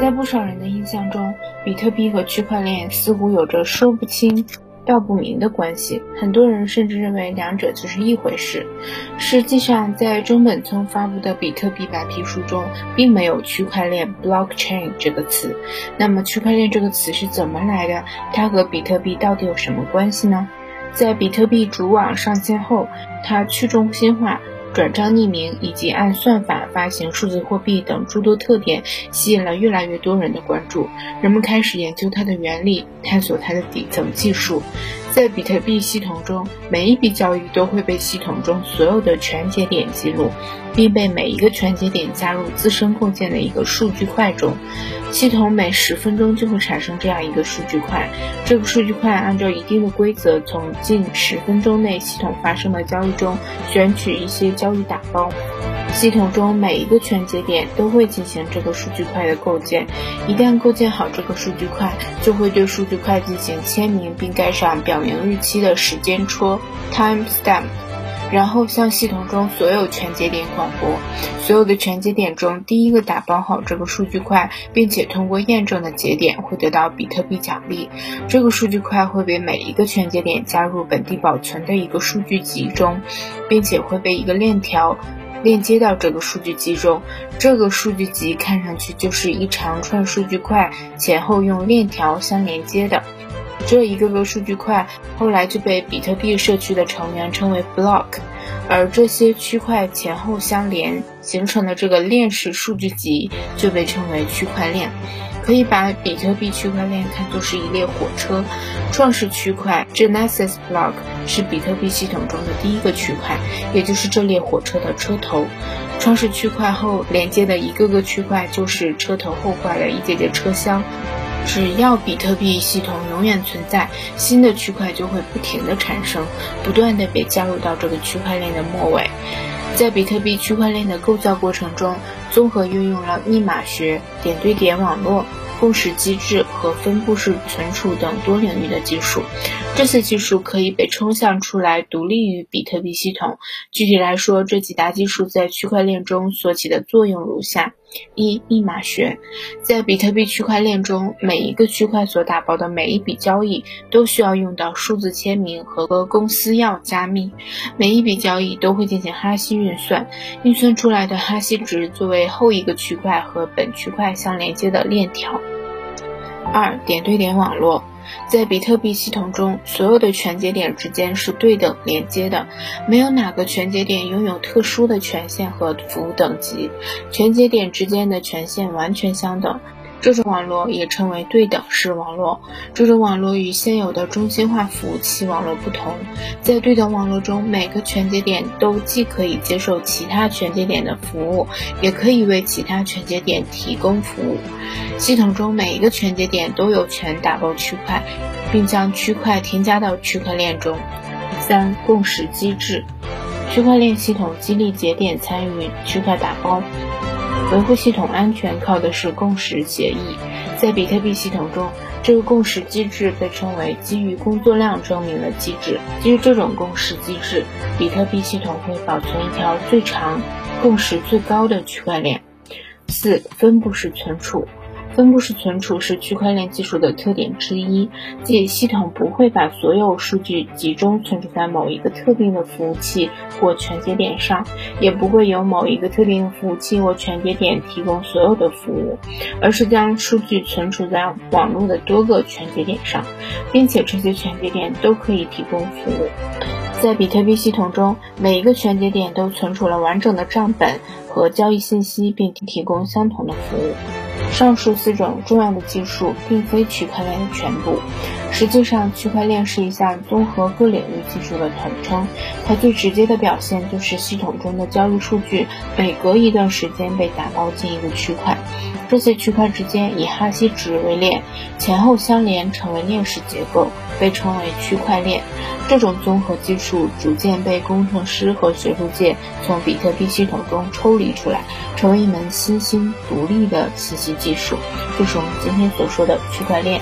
在不少人的印象中，比特币和区块链似乎有着说不清道不明的关系，很多人甚至认为两者就是一回事。实际上，在中本聪发布的比特币白皮书中，并没有区块链 （blockchain） 这个词。那么，区块链这个词是怎么来的？它和比特币到底有什么关系呢？在比特币主网上线后，它去中心化。转账匿名以及按算法发行数字货币等诸多特点，吸引了越来越多人的关注。人们开始研究它的原理，探索它的底层技术。在比特币系统中，每一笔交易都会被系统中所有的全节点记录，并被每一个全节点加入自身构建的一个数据块中。系统每十分钟就会产生这样一个数据块，这个数据块按照一定的规则，从近十分钟内系统发生的交易中选取一些交易打包。系统中每一个全节点都会进行这个数据块的构建，一旦构建好这个数据块，就会对数据块进行签名，并盖上表明日期的时间戳 （time stamp）。然后向系统中所有全节点广播，所有的全节点中第一个打包好这个数据块，并且通过验证的节点会得到比特币奖励。这个数据块会被每一个全节点加入本地保存的一个数据集中，并且会被一个链条链接到这个数据集中。这个数据集看上去就是一长串数据块前后用链条相连接的。这一个个数据块后来就被比特币社区的成员称为 block，而这些区块前后相连形成的这个链式数据集就被称为区块链。可以把比特币区块链看作是一列火车，创世区块 Genesis block 是比特币系统中的第一个区块，也就是这列火车的车头。创世区块后连接的一个个区块就是车头后挂的一节节车厢。只要比特币系统永远存在，新的区块就会不停的产生，不断的被加入到这个区块链的末尾。在比特币区块链的构造过程中，综合运用了密码学、点对点网络。共识机制和分布式存储等多领域的技术，这些技术可以被抽象出来，独立于比特币系统。具体来说，这几大技术在区块链中所起的作用如下：一、密码学。在比特币区块链中，每一个区块所打包的每一笔交易都需要用到数字签名和公司钥加密。每一笔交易都会进行哈希运算，运算出来的哈希值作为后一个区块和本区块相连接的链条。二点对点网络，在比特币系统中，所有的全节点之间是对等连接的，没有哪个全节点拥有特殊的权限和服务等级，全节点之间的权限完全相等。这种网络也称为对等式网络。这种网络与现有的中心化服务器网络不同，在对等网络中，每个全节点都既可以接受其他全节点的服务，也可以为其他全节点提供服务。系统中每一个全节点都有权打包区块，并将区块添加到区块链中。三、共识机制。区块链系统激励节点参与区块打包。维护系统安全靠的是共识协议，在比特币系统中，这个共识机制被称为基于工作量证明的机制。基于这种共识机制，比特币系统会保存一条最长、共识最高的区块链。四、分布式存储。分布式存储是区块链技术的特点之一，即系统不会把所有数据集中存储在某一个特定的服务器或全节点上，也不会由某一个特定的服务器或全节点提供所有的服务，而是将数据存储在网络的多个全节点上，并且这些全节点都可以提供服务。在比特币系统中，每一个全节点都存储了完整的账本和交易信息，并提供相同的服务。上述四种重要的技术并非区块链的全部。实际上，区块链是一项综合各领域技术的统称。它最直接的表现就是系统中的交易数据每隔一段时间被打包进一个区块，这些区块之间以哈希值为链，前后相连成为链式结构，被称为区块链。这种综合技术逐渐被工程师和学术界从比特币系统中抽离出来，成为一门新兴独立的信息技术，就是我们今天所说的区块链。